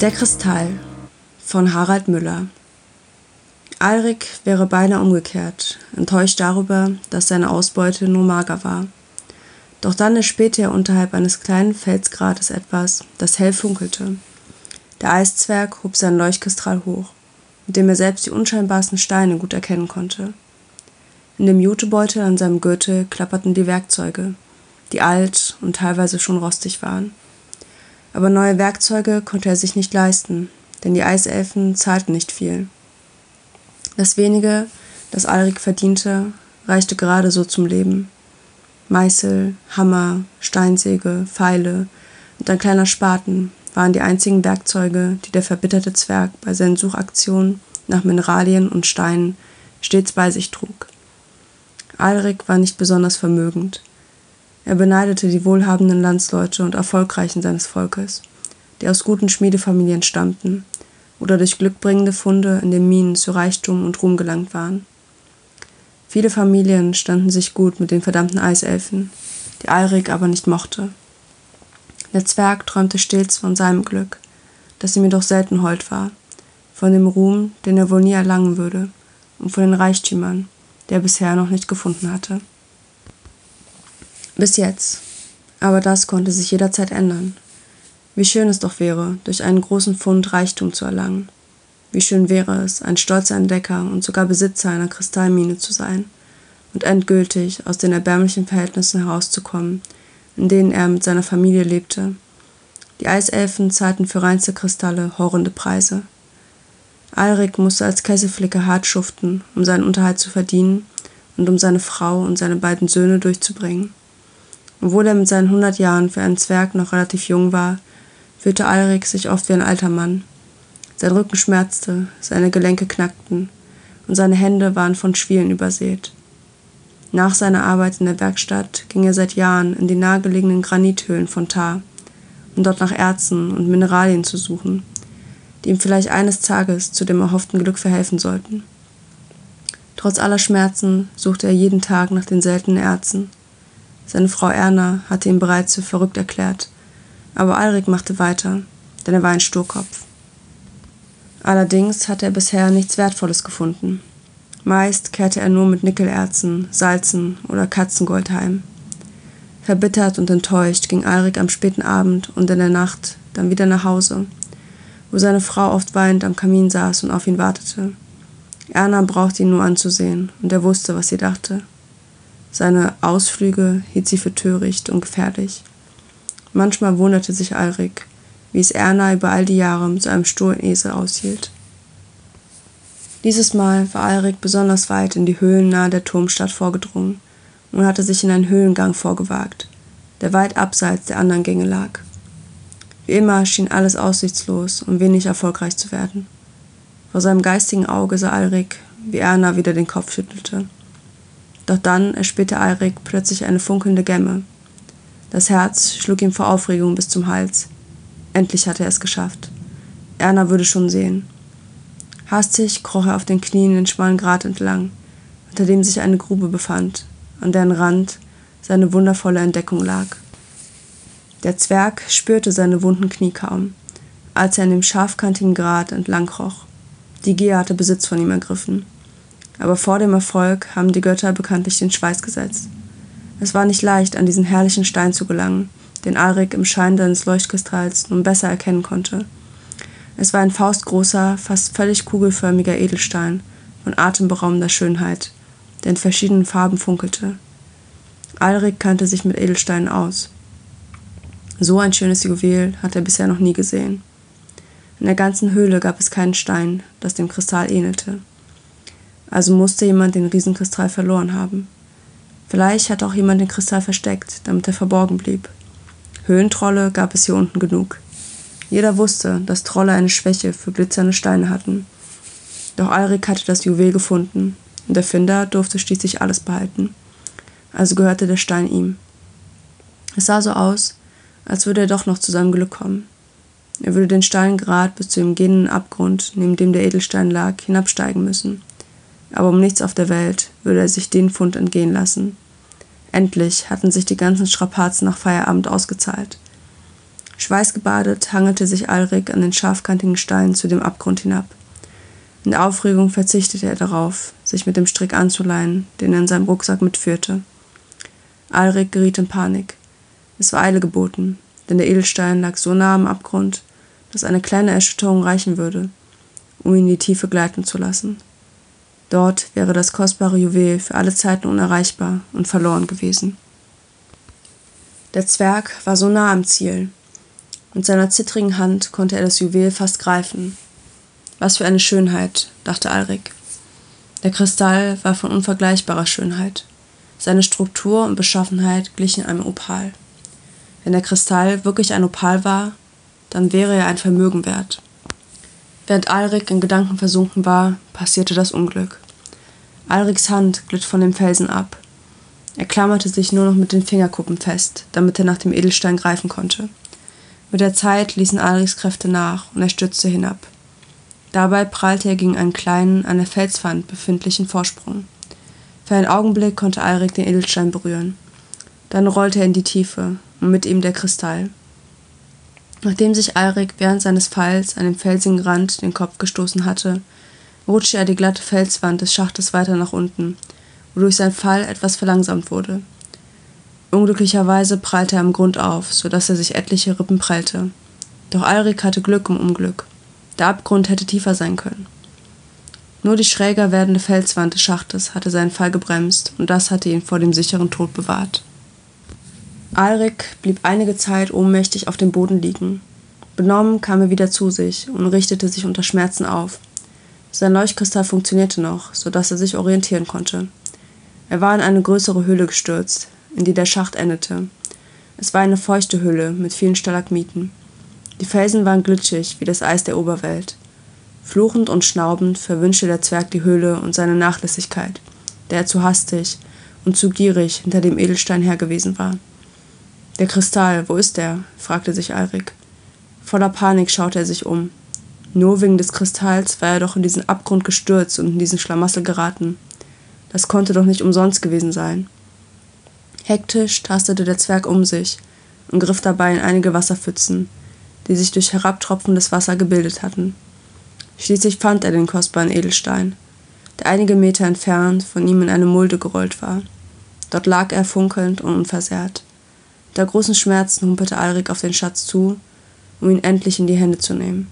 Der Kristall von Harald Müller Alrik wäre beinahe umgekehrt, enttäuscht darüber, dass seine Ausbeute nur mager war. Doch dann erspähte er unterhalb eines kleinen Felsgrates etwas, das hell funkelte. Der Eiszwerg hob seinen Leuchtkristall hoch, mit dem er selbst die unscheinbarsten Steine gut erkennen konnte. In dem Jutebeutel an seinem Gürtel klapperten die Werkzeuge, die alt und teilweise schon rostig waren. Aber neue Werkzeuge konnte er sich nicht leisten, denn die Eiselfen zahlten nicht viel. Das wenige, das Alrik verdiente, reichte gerade so zum Leben. Meißel, Hammer, Steinsäge, Pfeile und ein kleiner Spaten waren die einzigen Werkzeuge, die der verbitterte Zwerg bei seinen Suchaktionen nach Mineralien und Steinen stets bei sich trug. Alrik war nicht besonders vermögend. Er beneidete die wohlhabenden Landsleute und Erfolgreichen seines Volkes, die aus guten Schmiedefamilien stammten oder durch glückbringende Funde in den Minen zu Reichtum und Ruhm gelangt waren. Viele Familien standen sich gut mit den verdammten Eiselfen, die Alrik aber nicht mochte. Der Zwerg träumte stets von seinem Glück, das ihm jedoch selten hold war, von dem Ruhm, den er wohl nie erlangen würde, und von den Reichtümern, die er bisher noch nicht gefunden hatte. Bis jetzt. Aber das konnte sich jederzeit ändern. Wie schön es doch wäre, durch einen großen Fund Reichtum zu erlangen. Wie schön wäre es, ein stolzer Entdecker und sogar Besitzer einer Kristallmine zu sein und endgültig aus den erbärmlichen Verhältnissen herauszukommen, in denen er mit seiner Familie lebte. Die Eiselfen zahlten für reinste Kristalle horrende Preise. Alrik musste als Kesselflicker hart schuften, um seinen Unterhalt zu verdienen und um seine Frau und seine beiden Söhne durchzubringen. Obwohl er mit seinen hundert Jahren für einen Zwerg noch relativ jung war, fühlte Alrik sich oft wie ein alter Mann. Sein Rücken schmerzte, seine Gelenke knackten und seine Hände waren von Schwielen übersät. Nach seiner Arbeit in der Werkstatt ging er seit Jahren in die nahegelegenen Granithöhlen von Tar, um dort nach Erzen und Mineralien zu suchen, die ihm vielleicht eines Tages zu dem erhofften Glück verhelfen sollten. Trotz aller Schmerzen suchte er jeden Tag nach den seltenen Erzen seine Frau Erna hatte ihn bereits für verrückt erklärt, aber Alrik machte weiter, denn er war ein Sturkopf. Allerdings hatte er bisher nichts Wertvolles gefunden. Meist kehrte er nur mit Nickelerzen, Salzen oder Katzengold heim. Verbittert und enttäuscht ging Alrik am späten Abend und in der Nacht dann wieder nach Hause, wo seine Frau oft weinend am Kamin saß und auf ihn wartete. Erna brauchte ihn nur anzusehen, und er wusste, was sie dachte. Seine Ausflüge hielt sie für töricht und gefährlich. Manchmal wunderte sich Alrik, wie es Erna über all die Jahre mit so einem sturen Esel aushielt. Dieses Mal war Alrik besonders weit in die Höhlen nahe der Turmstadt vorgedrungen und hatte sich in einen Höhlengang vorgewagt, der weit abseits der anderen Gänge lag. Wie immer schien alles aussichtslos und wenig erfolgreich zu werden. Vor seinem geistigen Auge sah Alrik, wie Erna wieder den Kopf schüttelte. Doch dann erspähte Alrik plötzlich eine funkelnde Gemme. Das Herz schlug ihm vor Aufregung bis zum Hals. Endlich hatte er es geschafft. Erna würde schon sehen. Hastig kroch er auf den Knien den schmalen Grat entlang, unter dem sich eine Grube befand, an deren Rand seine wundervolle Entdeckung lag. Der Zwerg spürte seine wunden Knie kaum, als er an dem scharfkantigen Grat entlang kroch. Die Gier hatte Besitz von ihm ergriffen aber vor dem Erfolg haben die Götter bekanntlich den Schweiß gesetzt. Es war nicht leicht, an diesen herrlichen Stein zu gelangen, den Alrik im Schein seines Leuchtkristalls nun besser erkennen konnte. Es war ein faustgroßer, fast völlig kugelförmiger Edelstein von atemberaubender Schönheit, der in verschiedenen Farben funkelte. Alrik kannte sich mit Edelsteinen aus. So ein schönes Juwel hatte er bisher noch nie gesehen. In der ganzen Höhle gab es keinen Stein, das dem Kristall ähnelte. Also musste jemand den Riesenkristall verloren haben. Vielleicht hat auch jemand den Kristall versteckt, damit er verborgen blieb. Höhlentrolle gab es hier unten genug. Jeder wusste, dass Trolle eine Schwäche für glitzernde Steine hatten. Doch Alrik hatte das Juwel gefunden und der Finder durfte schließlich alles behalten. Also gehörte der Stein ihm. Es sah so aus, als würde er doch noch zu seinem Glück kommen. Er würde den Stein grad bis zu dem gehenden Abgrund, neben dem der Edelstein lag, hinabsteigen müssen aber um nichts auf der Welt würde er sich den Fund entgehen lassen. Endlich hatten sich die ganzen Strapazen nach Feierabend ausgezahlt. Schweißgebadet hangelte sich Alrik an den scharfkantigen Steinen zu dem Abgrund hinab. In der Aufregung verzichtete er darauf, sich mit dem Strick anzuleihen, den er in seinem Rucksack mitführte. Alrik geriet in Panik. Es war Eile geboten, denn der Edelstein lag so nah am Abgrund, dass eine kleine Erschütterung reichen würde, um ihn in die Tiefe gleiten zu lassen. Dort wäre das kostbare Juwel für alle Zeiten unerreichbar und verloren gewesen. Der Zwerg war so nah am Ziel. Mit seiner zittrigen Hand konnte er das Juwel fast greifen. Was für eine Schönheit, dachte Alrik. Der Kristall war von unvergleichbarer Schönheit. Seine Struktur und Beschaffenheit glichen einem Opal. Wenn der Kristall wirklich ein Opal war, dann wäre er ein Vermögen wert. Während Alrik in Gedanken versunken war, passierte das Unglück. Alriks Hand glitt von dem Felsen ab. Er klammerte sich nur noch mit den Fingerkuppen fest, damit er nach dem Edelstein greifen konnte. Mit der Zeit ließen Alriks Kräfte nach und er stürzte hinab. Dabei prallte er gegen einen kleinen, an der Felswand befindlichen Vorsprung. Für einen Augenblick konnte Alrik den Edelstein berühren. Dann rollte er in die Tiefe und mit ihm der Kristall. Nachdem sich Alrik während seines Falls an dem felsigen Rand den Kopf gestoßen hatte, rutschte er die glatte Felswand des Schachtes weiter nach unten, wodurch sein Fall etwas verlangsamt wurde. Unglücklicherweise prallte er am Grund auf, so dass er sich etliche Rippen prellte. Doch Alrik hatte Glück um Unglück. Der Abgrund hätte tiefer sein können. Nur die schräger werdende Felswand des Schachtes hatte seinen Fall gebremst, und das hatte ihn vor dem sicheren Tod bewahrt. Alrik blieb einige Zeit ohnmächtig auf dem Boden liegen. Benommen kam er wieder zu sich und richtete sich unter Schmerzen auf. Sein Leuchtkristall funktionierte noch, so dass er sich orientieren konnte. Er war in eine größere Höhle gestürzt, in die der Schacht endete. Es war eine feuchte Höhle mit vielen Stalagmiten. Die Felsen waren glitschig wie das Eis der Oberwelt. Fluchend und schnaubend verwünschte der Zwerg die Höhle und seine Nachlässigkeit, der er zu hastig und zu gierig hinter dem Edelstein her gewesen war. Der Kristall, wo ist er? fragte sich Alrik. Voller Panik schaute er sich um. Nur wegen des Kristalls war er doch in diesen Abgrund gestürzt und in diesen Schlamassel geraten. Das konnte doch nicht umsonst gewesen sein. Hektisch tastete der Zwerg um sich und griff dabei in einige Wasserpfützen, die sich durch herabtropfendes Wasser gebildet hatten. Schließlich fand er den kostbaren Edelstein, der einige Meter entfernt von ihm in eine Mulde gerollt war. Dort lag er funkelnd und unversehrt. Der großen Schmerzen humpelte Alrik auf den Schatz zu, um ihn endlich in die Hände zu nehmen.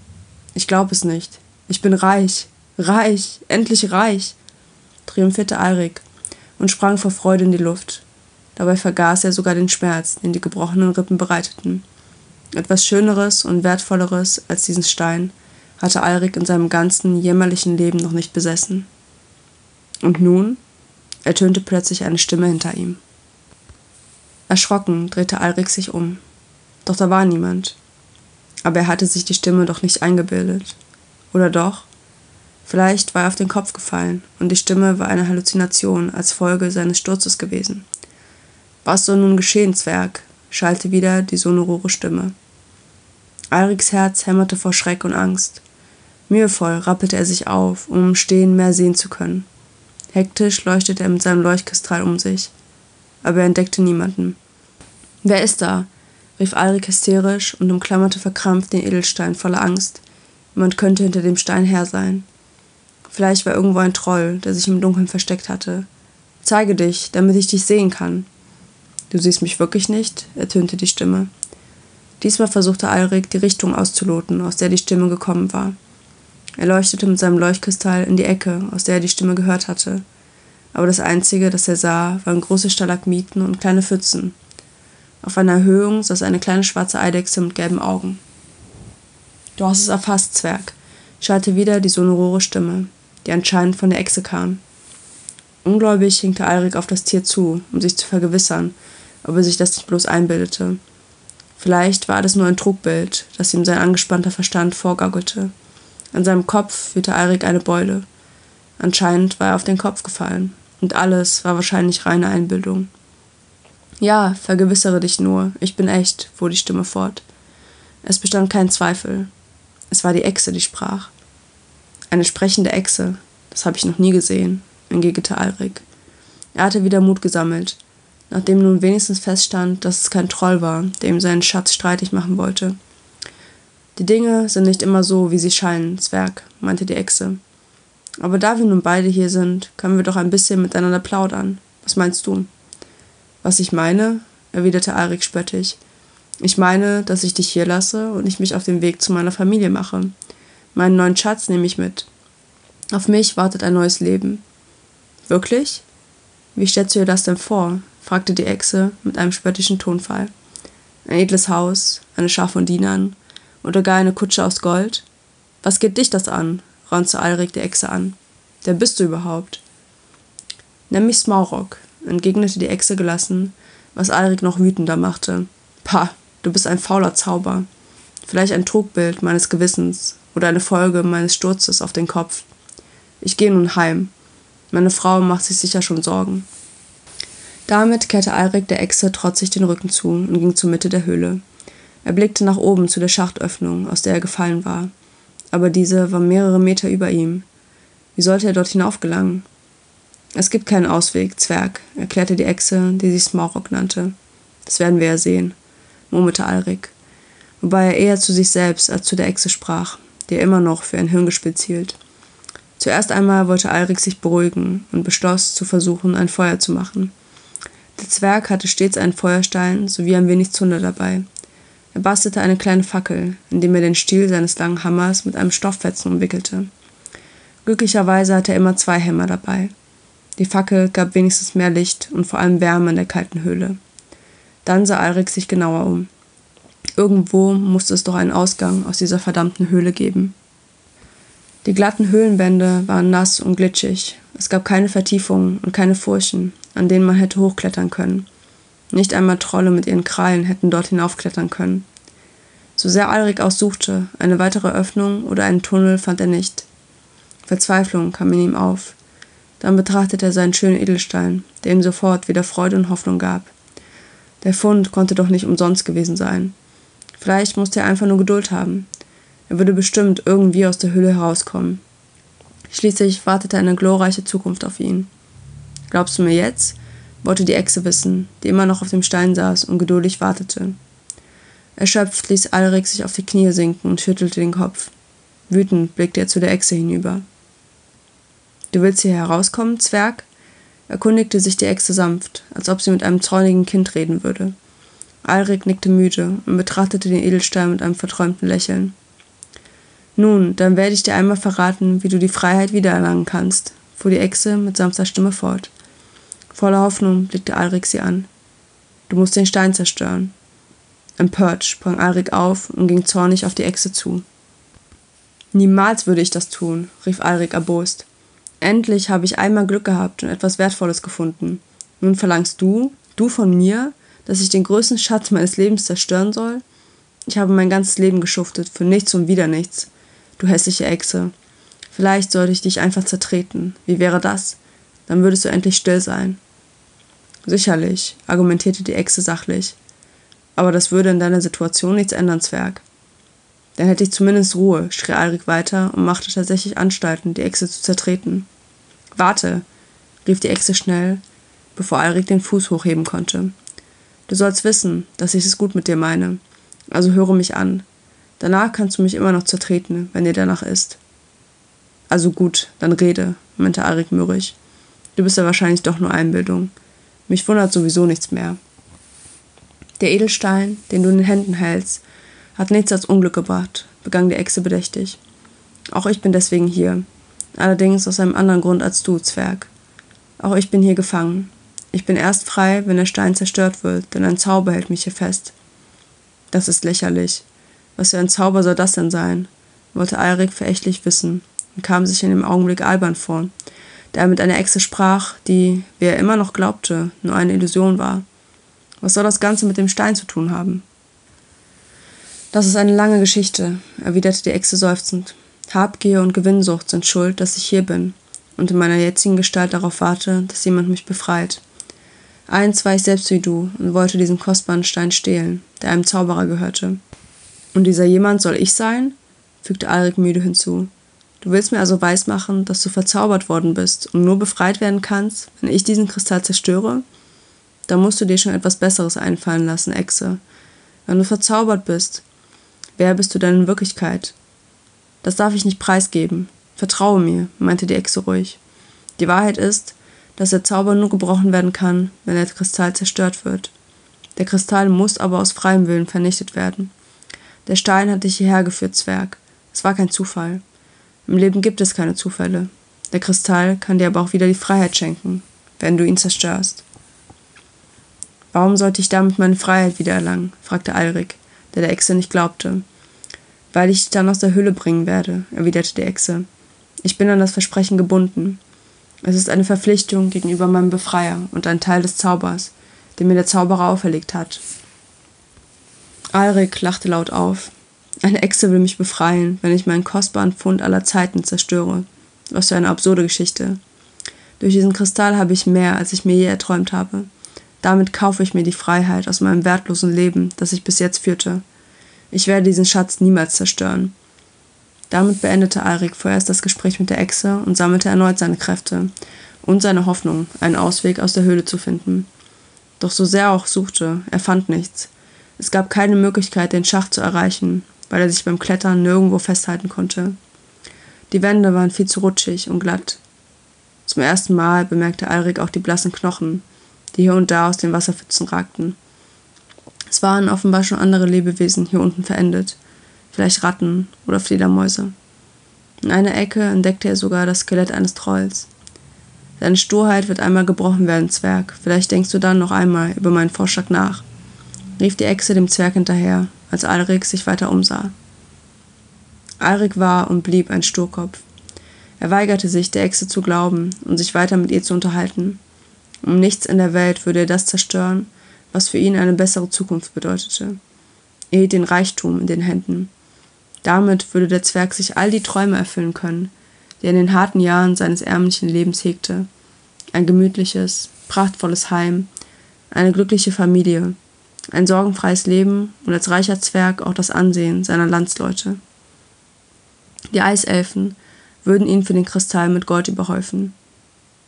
Ich glaube es nicht. Ich bin reich, reich, endlich reich, triumphierte Alrik und sprang vor Freude in die Luft. Dabei vergaß er sogar den Schmerz, den die gebrochenen Rippen bereiteten. Etwas Schöneres und Wertvolleres als diesen Stein hatte Alrik in seinem ganzen jämmerlichen Leben noch nicht besessen. Und nun ertönte plötzlich eine Stimme hinter ihm. Erschrocken drehte Alrik sich um. Doch da war niemand. Aber er hatte sich die Stimme doch nicht eingebildet. Oder doch? Vielleicht war er auf den Kopf gefallen und die Stimme war eine Halluzination als Folge seines Sturzes gewesen. Was soll nun geschehen, Zwerg? schallte wieder die sonore Stimme. Alriks Herz hämmerte vor Schreck und Angst. Mühevoll rappelte er sich auf, um im Stehen mehr sehen zu können. Hektisch leuchtete er mit seinem Leuchtkristall um sich aber er entdeckte niemanden. Wer ist da? rief Alrik hysterisch und umklammerte verkrampft den Edelstein voller Angst. Jemand könnte hinter dem Stein her sein. Vielleicht war irgendwo ein Troll, der sich im Dunkeln versteckt hatte. Zeige dich, damit ich dich sehen kann. Du siehst mich wirklich nicht? ertönte die Stimme. Diesmal versuchte Alrik, die Richtung auszuloten, aus der die Stimme gekommen war. Er leuchtete mit seinem Leuchtkristall in die Ecke, aus der er die Stimme gehört hatte aber das Einzige, das er sah, waren große Stalagmiten und kleine Pfützen. Auf einer Erhöhung saß eine kleine schwarze Eidechse mit gelben Augen. Du hast es erfasst, Zwerg, schallte wieder die sonore Stimme, die anscheinend von der Echse kam. Ungläubig hinkte Alrik auf das Tier zu, um sich zu vergewissern, ob er sich das nicht bloß einbildete. Vielleicht war alles nur ein Trugbild, das ihm sein angespannter Verstand vorgaukelte. An seinem Kopf fühlte Alrik eine Beule. Anscheinend war er auf den Kopf gefallen. Und alles war wahrscheinlich reine Einbildung. Ja, vergewissere dich nur, ich bin echt, fuhr die Stimme fort. Es bestand kein Zweifel. Es war die Echse, die sprach. Eine sprechende Echse, das habe ich noch nie gesehen, entgegnete Alrik. Er hatte wieder Mut gesammelt. nachdem nun wenigstens feststand, dass es kein Troll war, der ihm seinen Schatz streitig machen wollte. Die Dinge sind nicht immer so, wie sie scheinen, Zwerg, meinte die Echse. Aber da wir nun beide hier sind, können wir doch ein bisschen miteinander plaudern. Was meinst du? Was ich meine? erwiderte Alrik spöttisch. Ich meine, dass ich dich hier lasse und ich mich auf den Weg zu meiner Familie mache. Meinen neuen Schatz nehme ich mit. Auf mich wartet ein neues Leben. Wirklich? Wie stellst du dir das denn vor? fragte die Echse mit einem spöttischen Tonfall. Ein edles Haus, eine Schar von Dienern oder gar eine Kutsche aus Gold? Was geht dich das an? Raunzte Alrik die Echse an. Wer bist du überhaupt? Nenn mich Smaurok, entgegnete die Echse gelassen, was Alrik noch wütender machte. Pah, du bist ein fauler Zauber. Vielleicht ein Trugbild meines Gewissens oder eine Folge meines Sturzes auf den Kopf. Ich gehe nun heim. Meine Frau macht sich sicher schon Sorgen. Damit kehrte Alrik der Echse trotzig den Rücken zu und ging zur Mitte der Höhle. Er blickte nach oben zu der Schachtöffnung, aus der er gefallen war. Aber diese war mehrere Meter über ihm. Wie sollte er dort hinauf gelangen? Es gibt keinen Ausweg, Zwerg, erklärte die Echse, die sich Smaurok nannte. Das werden wir ja sehen, murmelte Alrik, wobei er eher zu sich selbst als zu der Echse sprach, die er immer noch für ein Hirngespitz hielt. Zuerst einmal wollte Alrik sich beruhigen und beschloss, zu versuchen, ein Feuer zu machen. Der Zwerg hatte stets einen Feuerstein sowie ein wenig Zunder dabei. Er bastelte eine kleine Fackel, indem er den Stiel seines langen Hammers mit einem Stofffetzen umwickelte. Glücklicherweise hatte er immer zwei Hämmer dabei. Die Fackel gab wenigstens mehr Licht und vor allem Wärme in der kalten Höhle. Dann sah Alrik sich genauer um. Irgendwo musste es doch einen Ausgang aus dieser verdammten Höhle geben. Die glatten Höhlenwände waren nass und glitschig. Es gab keine Vertiefungen und keine Furchen, an denen man hätte hochklettern können. Nicht einmal Trolle mit ihren Krallen hätten dort hinaufklettern können. So sehr Alrik auch suchte, eine weitere Öffnung oder einen Tunnel fand er nicht. Verzweiflung kam in ihm auf. Dann betrachtete er seinen schönen Edelstein, der ihm sofort wieder Freude und Hoffnung gab. Der Fund konnte doch nicht umsonst gewesen sein. Vielleicht musste er einfach nur Geduld haben. Er würde bestimmt irgendwie aus der Höhle herauskommen. Schließlich wartete eine glorreiche Zukunft auf ihn. Glaubst du mir jetzt? Wollte die Echse wissen, die immer noch auf dem Stein saß und geduldig wartete. Erschöpft ließ Alrik sich auf die Knie sinken und schüttelte den Kopf. Wütend blickte er zu der Echse hinüber. Du willst hier herauskommen, Zwerg? erkundigte sich die Echse sanft, als ob sie mit einem zornigen Kind reden würde. Alrik nickte müde und betrachtete den Edelstein mit einem verträumten Lächeln. Nun, dann werde ich dir einmal verraten, wie du die Freiheit wiedererlangen kannst, fuhr die Echse mit sanfter Stimme fort. Voller Hoffnung blickte Alrik sie an. Du musst den Stein zerstören. Empört sprang Alrik auf und ging zornig auf die Echse zu. Niemals würde ich das tun, rief Alrik erbost. Endlich habe ich einmal Glück gehabt und etwas Wertvolles gefunden. Nun verlangst du, du von mir, dass ich den größten Schatz meines Lebens zerstören soll? Ich habe mein ganzes Leben geschuftet, für nichts und wieder nichts. Du hässliche Echse. Vielleicht sollte ich dich einfach zertreten. Wie wäre das? Dann würdest du endlich still sein. Sicherlich, argumentierte die Echse sachlich. Aber das würde in deiner Situation nichts ändern, Zwerg. Dann hätte ich zumindest Ruhe, schrie Alrik weiter und machte tatsächlich Anstalten, die Echse zu zertreten. Warte, rief die Echse schnell, bevor Alrik den Fuß hochheben konnte. Du sollst wissen, dass ich es gut mit dir meine. Also höre mich an. Danach kannst du mich immer noch zertreten, wenn dir danach ist. Also gut, dann rede, meinte Alrik mürrisch. Du bist ja wahrscheinlich doch nur Einbildung. Mich wundert sowieso nichts mehr. Der Edelstein, den du in den Händen hältst, hat nichts als Unglück gebracht, begann die Echse bedächtig. Auch ich bin deswegen hier. Allerdings aus einem anderen Grund als du, Zwerg. Auch ich bin hier gefangen. Ich bin erst frei, wenn der Stein zerstört wird, denn ein Zauber hält mich hier fest. Das ist lächerlich. Was für ein Zauber soll das denn sein? wollte Eirik verächtlich wissen und kam sich in dem Augenblick albern vor, da er mit einer Echse sprach, die, wie er immer noch glaubte, nur eine Illusion war. Was soll das Ganze mit dem Stein zu tun haben? Das ist eine lange Geschichte, erwiderte die Echse seufzend. Habgier und Gewinnsucht sind schuld, dass ich hier bin und in meiner jetzigen Gestalt darauf warte, dass jemand mich befreit. Eins war ich selbst wie du und wollte diesen kostbaren Stein stehlen, der einem Zauberer gehörte. Und dieser jemand soll ich sein? fügte Alrik müde hinzu. Du willst mir also weismachen, dass du verzaubert worden bist und nur befreit werden kannst, wenn ich diesen Kristall zerstöre? Da musst du dir schon etwas Besseres einfallen lassen, Echse. Wenn du verzaubert bist, wer bist du denn in Wirklichkeit? Das darf ich nicht preisgeben. Vertraue mir, meinte die Echse ruhig. Die Wahrheit ist, dass der Zauber nur gebrochen werden kann, wenn der Kristall zerstört wird. Der Kristall muss aber aus freiem Willen vernichtet werden. Der Stein hat dich hierher geführt, Zwerg. Es war kein Zufall. Im Leben gibt es keine Zufälle. Der Kristall kann dir aber auch wieder die Freiheit schenken, wenn du ihn zerstörst. Warum sollte ich damit meine Freiheit wiedererlangen? fragte Alrik, der der Echse nicht glaubte. Weil ich dich dann aus der Höhle bringen werde, erwiderte die Echse. Ich bin an das Versprechen gebunden. Es ist eine Verpflichtung gegenüber meinem Befreier und ein Teil des Zaubers, den mir der Zauberer auferlegt hat. Alrik lachte laut auf. Eine Echse will mich befreien, wenn ich meinen kostbaren Pfund aller Zeiten zerstöre. Was für eine absurde Geschichte. Durch diesen Kristall habe ich mehr, als ich mir je erträumt habe. Damit kaufe ich mir die Freiheit aus meinem wertlosen Leben, das ich bis jetzt führte. Ich werde diesen Schatz niemals zerstören. Damit beendete Alrik vorerst das Gespräch mit der Echse und sammelte erneut seine Kräfte und seine Hoffnung, einen Ausweg aus der Höhle zu finden. Doch so sehr er auch suchte, er fand nichts. Es gab keine Möglichkeit, den Schacht zu erreichen, weil er sich beim Klettern nirgendwo festhalten konnte. Die Wände waren viel zu rutschig und glatt. Zum ersten Mal bemerkte Alrik auch die blassen Knochen, die hier und da aus den Wasserpfützen ragten. Es waren offenbar schon andere Lebewesen hier unten verendet, vielleicht Ratten oder Fledermäuse. In einer Ecke entdeckte er sogar das Skelett eines Trolls. Deine Sturheit wird einmal gebrochen werden, Zwerg. Vielleicht denkst du dann noch einmal über meinen Vorschlag nach, rief die Echse dem Zwerg hinterher, als Alrik sich weiter umsah. Alrik war und blieb ein Sturkopf. Er weigerte sich, der Echse zu glauben und sich weiter mit ihr zu unterhalten. Um nichts in der Welt würde er das zerstören, was für ihn eine bessere Zukunft bedeutete. Er hielt den Reichtum in den Händen. Damit würde der Zwerg sich all die Träume erfüllen können, die er in den harten Jahren seines ärmlichen Lebens hegte. Ein gemütliches, prachtvolles Heim, eine glückliche Familie, ein sorgenfreies Leben und als reicher Zwerg auch das Ansehen seiner Landsleute. Die Eiselfen würden ihn für den Kristall mit Gold überhäufen.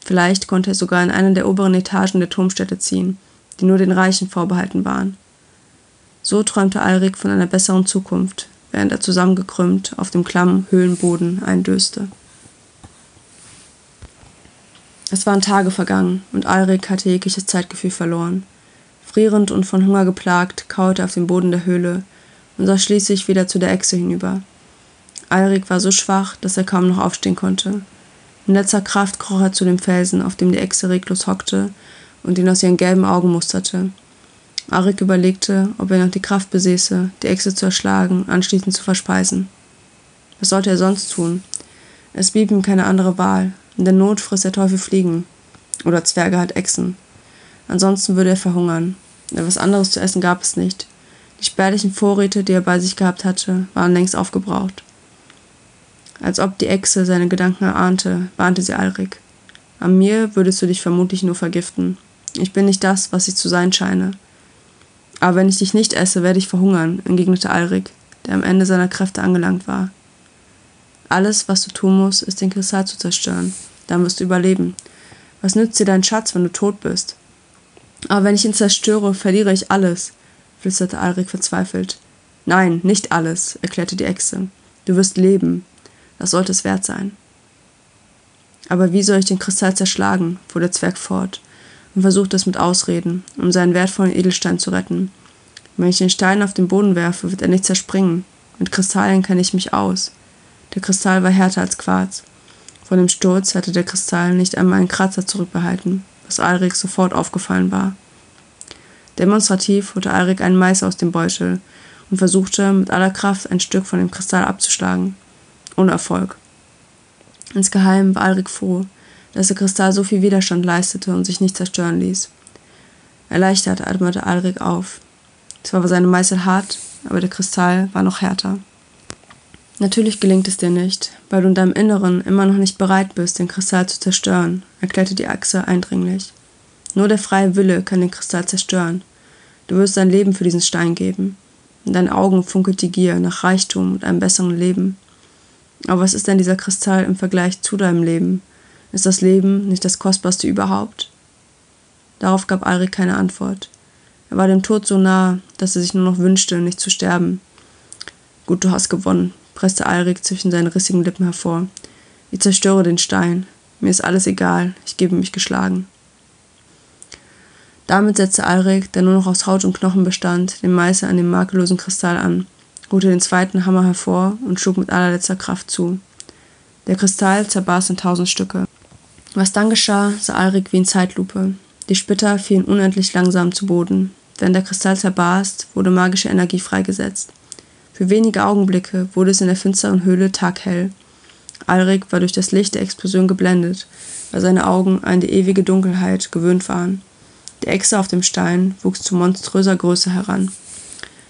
Vielleicht konnte er sogar in eine der oberen Etagen der Turmstätte ziehen, die nur den Reichen vorbehalten waren. So träumte Alrik von einer besseren Zukunft, während er zusammengekrümmt auf dem klammen Höhlenboden eindöste. Es waren Tage vergangen und Alrik hatte jegliches Zeitgefühl verloren. Frierend und von Hunger geplagt, kauerte er auf dem Boden der Höhle und sah schließlich wieder zu der Echse hinüber. Alrik war so schwach, dass er kaum noch aufstehen konnte. In letzter Kraft kroch er zu dem Felsen, auf dem die Echse reglos hockte und ihn aus ihren gelben Augen musterte. Alrik überlegte, ob er noch die Kraft besäße, die Echse zu erschlagen, anschließend zu verspeisen. Was sollte er sonst tun? Es blieb ihm keine andere Wahl. In der Not frisst der Teufel Fliegen. Oder Zwerge halt Echsen. Ansonsten würde er verhungern. Etwas anderes zu essen gab es nicht. Die spärlichen Vorräte, die er bei sich gehabt hatte, waren längst aufgebraucht. Als ob die Echse seine Gedanken erahnte, warnte sie Alrik. An mir würdest du dich vermutlich nur vergiften. Ich bin nicht das, was ich zu sein scheine. Aber wenn ich dich nicht esse, werde ich verhungern, entgegnete Alrik, der am Ende seiner Kräfte angelangt war. Alles, was du tun musst, ist den Kristall zu zerstören. Dann wirst du überleben. Was nützt dir dein Schatz, wenn du tot bist? Aber wenn ich ihn zerstöre, verliere ich alles, flüsterte Alrik verzweifelt. Nein, nicht alles, erklärte die Echse. Du wirst leben. Das sollte es wert sein. Aber wie soll ich den Kristall zerschlagen? fuhr der Zwerg fort und versuchte es mit Ausreden, um seinen wertvollen Edelstein zu retten. Wenn ich den Stein auf den Boden werfe, wird er nicht zerspringen. Mit Kristallen kenne ich mich aus. Der Kristall war härter als Quarz. Von dem Sturz hatte der Kristall nicht einmal einen Kratzer zurückbehalten, was Alrik sofort aufgefallen war. Demonstrativ holte Alrik einen Mais aus dem Beutel und versuchte mit aller Kraft ein Stück von dem Kristall abzuschlagen. Ohne Erfolg. Insgeheim war Alrik froh, dass der Kristall so viel Widerstand leistete und sich nicht zerstören ließ. Erleichtert atmete Alrik auf. Zwar war seine Meißel hart, aber der Kristall war noch härter. Natürlich gelingt es dir nicht, weil du in deinem Inneren immer noch nicht bereit bist, den Kristall zu zerstören, erklärte die Achse eindringlich. Nur der freie Wille kann den Kristall zerstören. Du wirst dein Leben für diesen Stein geben. In deinen Augen funkelt die Gier nach Reichtum und einem besseren Leben. Aber was ist denn dieser Kristall im Vergleich zu deinem Leben? Ist das Leben nicht das Kostbarste überhaupt? Darauf gab Alrik keine Antwort. Er war dem Tod so nah, dass er sich nur noch wünschte, nicht zu sterben. Gut, du hast gewonnen, presste Alrik zwischen seinen rissigen Lippen hervor. Ich zerstöre den Stein. Mir ist alles egal. Ich gebe mich geschlagen. Damit setzte Alrik, der nur noch aus Haut und Knochen bestand, den Meißel an dem makellosen Kristall an, holte den zweiten Hammer hervor und schlug mit allerletzter Kraft zu. Der Kristall zerbarst in tausend Stücke. Was dann geschah, sah Alrik wie in Zeitlupe. Die Splitter fielen unendlich langsam zu Boden. Während der Kristall zerbarst, wurde magische Energie freigesetzt. Für wenige Augenblicke wurde es in der finsteren Höhle taghell. Alrik war durch das Licht der Explosion geblendet, weil seine Augen an die ewige Dunkelheit gewöhnt waren. Die Echse auf dem Stein wuchs zu monströser Größe heran.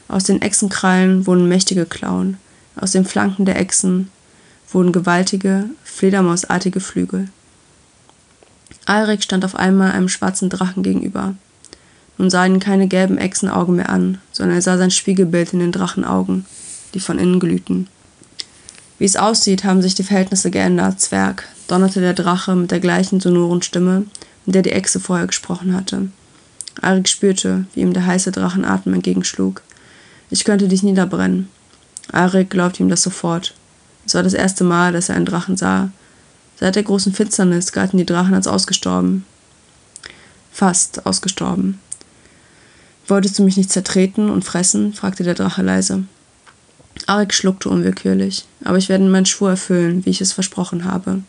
Aus den Echsenkrallen wurden mächtige Klauen, aus den Flanken der Echsen wurden gewaltige, fledermausartige Flügel. Alrik stand auf einmal einem schwarzen Drachen gegenüber. Nun sah ihn keine gelben Echsenaugen mehr an, sondern er sah sein Spiegelbild in den Drachenaugen, die von innen glühten. Wie es aussieht, haben sich die Verhältnisse geändert, Zwerg, donnerte der Drache mit der gleichen sonoren Stimme, mit der die Echse vorher gesprochen hatte. Arik spürte, wie ihm der heiße Drachenatem entgegenschlug. Ich könnte dich niederbrennen. Arik glaubte ihm das sofort. Es war das erste Mal, dass er einen Drachen sah. Seit der großen Finsternis galten die Drachen als ausgestorben. Fast ausgestorben. Wolltest du mich nicht zertreten und fressen? fragte der Drache leise. Arik schluckte unwillkürlich, aber ich werde meinen Schwur erfüllen, wie ich es versprochen habe.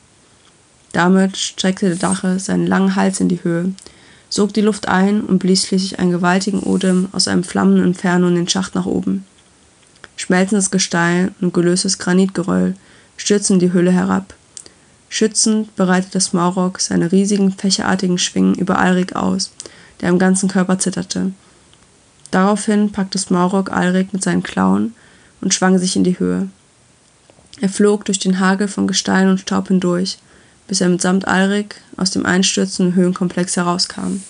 Damit streckte der Drache seinen langen Hals in die Höhe, sog die Luft ein und blies schließlich einen gewaltigen Odem aus einem flammenden Inferno in den Schacht nach oben. Schmelzendes Gestein und gelöstes Granitgeröll stürzten die Höhle herab. Schützend breitete Smaurok seine riesigen, fächerartigen Schwingen über Alrik aus, der am ganzen Körper zitterte. Daraufhin packte Smaurok Alrik mit seinen Klauen und schwang sich in die Höhe. Er flog durch den Hagel von Gestein und Staub hindurch, bis er mitsamt Alrik aus dem einstürzenden Höhenkomplex herauskam.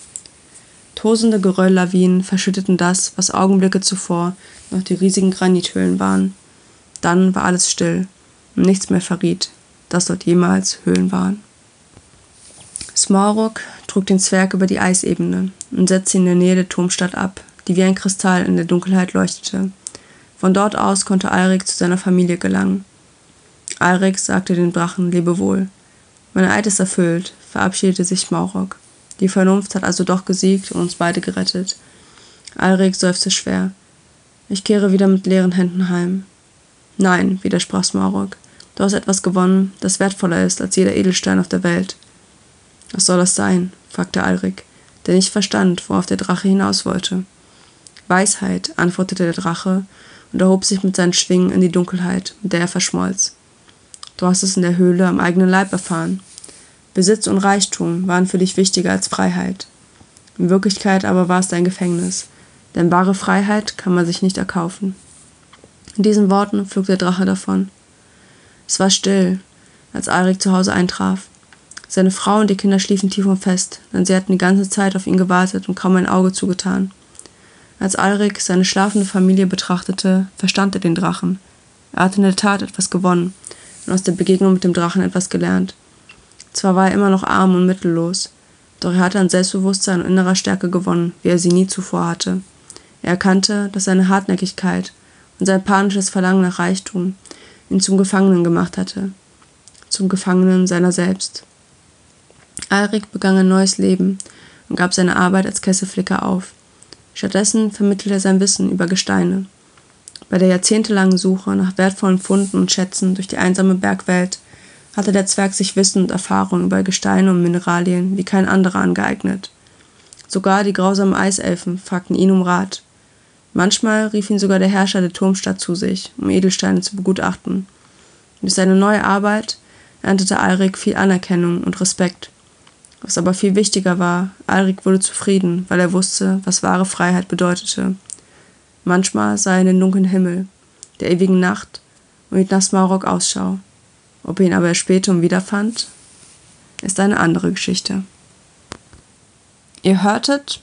Tosende Gerölllawinen verschütteten das, was Augenblicke zuvor noch die riesigen Granithöhlen waren. Dann war alles still und nichts mehr verriet, dass dort jemals Höhlen waren. Smaurok trug den Zwerg über die Eisebene und setzte ihn in der Nähe der Turmstadt ab, die wie ein Kristall in der Dunkelheit leuchtete. Von dort aus konnte Alrik zu seiner Familie gelangen. Alrik sagte dem Drachen Lebewohl. Mein Eid ist erfüllt, verabschiedete sich Maurok. Die Vernunft hat also doch gesiegt und uns beide gerettet. Alrik seufzte schwer. Ich kehre wieder mit leeren Händen heim. Nein, widersprach Smaurok. Du hast etwas gewonnen, das wertvoller ist als jeder Edelstein auf der Welt. Was soll das sein? fragte Alrik, der nicht verstand, worauf der Drache hinaus wollte. Weisheit, antwortete der Drache und erhob sich mit seinen Schwingen in die Dunkelheit, mit der er verschmolz. Du hast es in der Höhle am eigenen Leib erfahren. Besitz und Reichtum waren für dich wichtiger als Freiheit. In Wirklichkeit aber war es dein Gefängnis, denn wahre Freiheit kann man sich nicht erkaufen. In diesen Worten flog der Drache davon. Es war still, als Alrik zu Hause eintraf. Seine Frau und die Kinder schliefen tief und fest, denn sie hatten die ganze Zeit auf ihn gewartet und kaum ein Auge zugetan. Als Alrik seine schlafende Familie betrachtete, verstand er den Drachen. Er hatte in der Tat etwas gewonnen und aus der Begegnung mit dem Drachen etwas gelernt. Zwar war er immer noch arm und mittellos, doch er hatte an Selbstbewusstsein und innerer Stärke gewonnen, wie er sie nie zuvor hatte. Er erkannte, dass seine Hartnäckigkeit und sein panisches Verlangen nach Reichtum ihn zum Gefangenen gemacht hatte, zum Gefangenen seiner selbst. Alrik begann ein neues Leben und gab seine Arbeit als Kesselflicker auf. Stattdessen vermittelte er sein Wissen über Gesteine. Bei der jahrzehntelangen Suche nach wertvollen Funden und Schätzen durch die einsame Bergwelt hatte der Zwerg sich Wissen und Erfahrung über Gesteine und Mineralien wie kein anderer angeeignet. Sogar die grausamen Eiselfen fragten ihn um Rat. Manchmal rief ihn sogar der Herrscher der Turmstadt zu sich, um Edelsteine zu begutachten. Durch seine neue Arbeit erntete Alrik viel Anerkennung und Respekt. Was aber viel wichtiger war, Alrik wurde zufrieden, weil er wusste, was wahre Freiheit bedeutete. Manchmal sah er in den dunklen Himmel, der ewigen Nacht, und hielt nach Ausschau. Ob er ihn aber später wiederfand, ist eine andere Geschichte. Ihr hörtet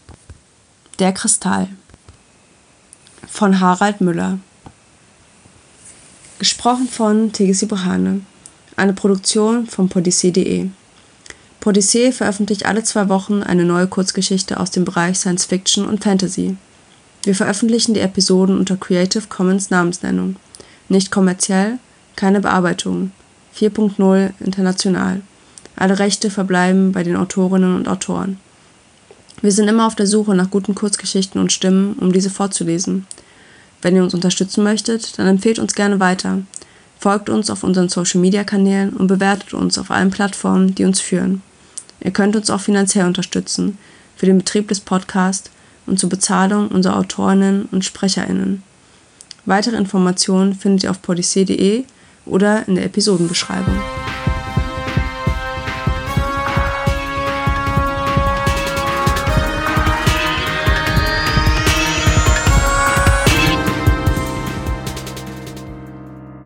Der Kristall von Harald Müller. Gesprochen von Tegesi Brahane. Eine Produktion von podyssee.de. Podyssee veröffentlicht alle zwei Wochen eine neue Kurzgeschichte aus dem Bereich Science Fiction und Fantasy. Wir veröffentlichen die Episoden unter Creative Commons Namensnennung. Nicht kommerziell, keine Bearbeitung. 4.0 international. Alle Rechte verbleiben bei den Autorinnen und Autoren. Wir sind immer auf der Suche nach guten Kurzgeschichten und Stimmen, um diese vorzulesen. Wenn ihr uns unterstützen möchtet, dann empfehlt uns gerne weiter. Folgt uns auf unseren Social-Media-Kanälen und bewertet uns auf allen Plattformen, die uns führen. Ihr könnt uns auch finanziell unterstützen für den Betrieb des Podcasts und zur Bezahlung unserer Autorinnen und SprecherInnen. Weitere Informationen findet ihr auf podyssee.de oder in der Episodenbeschreibung.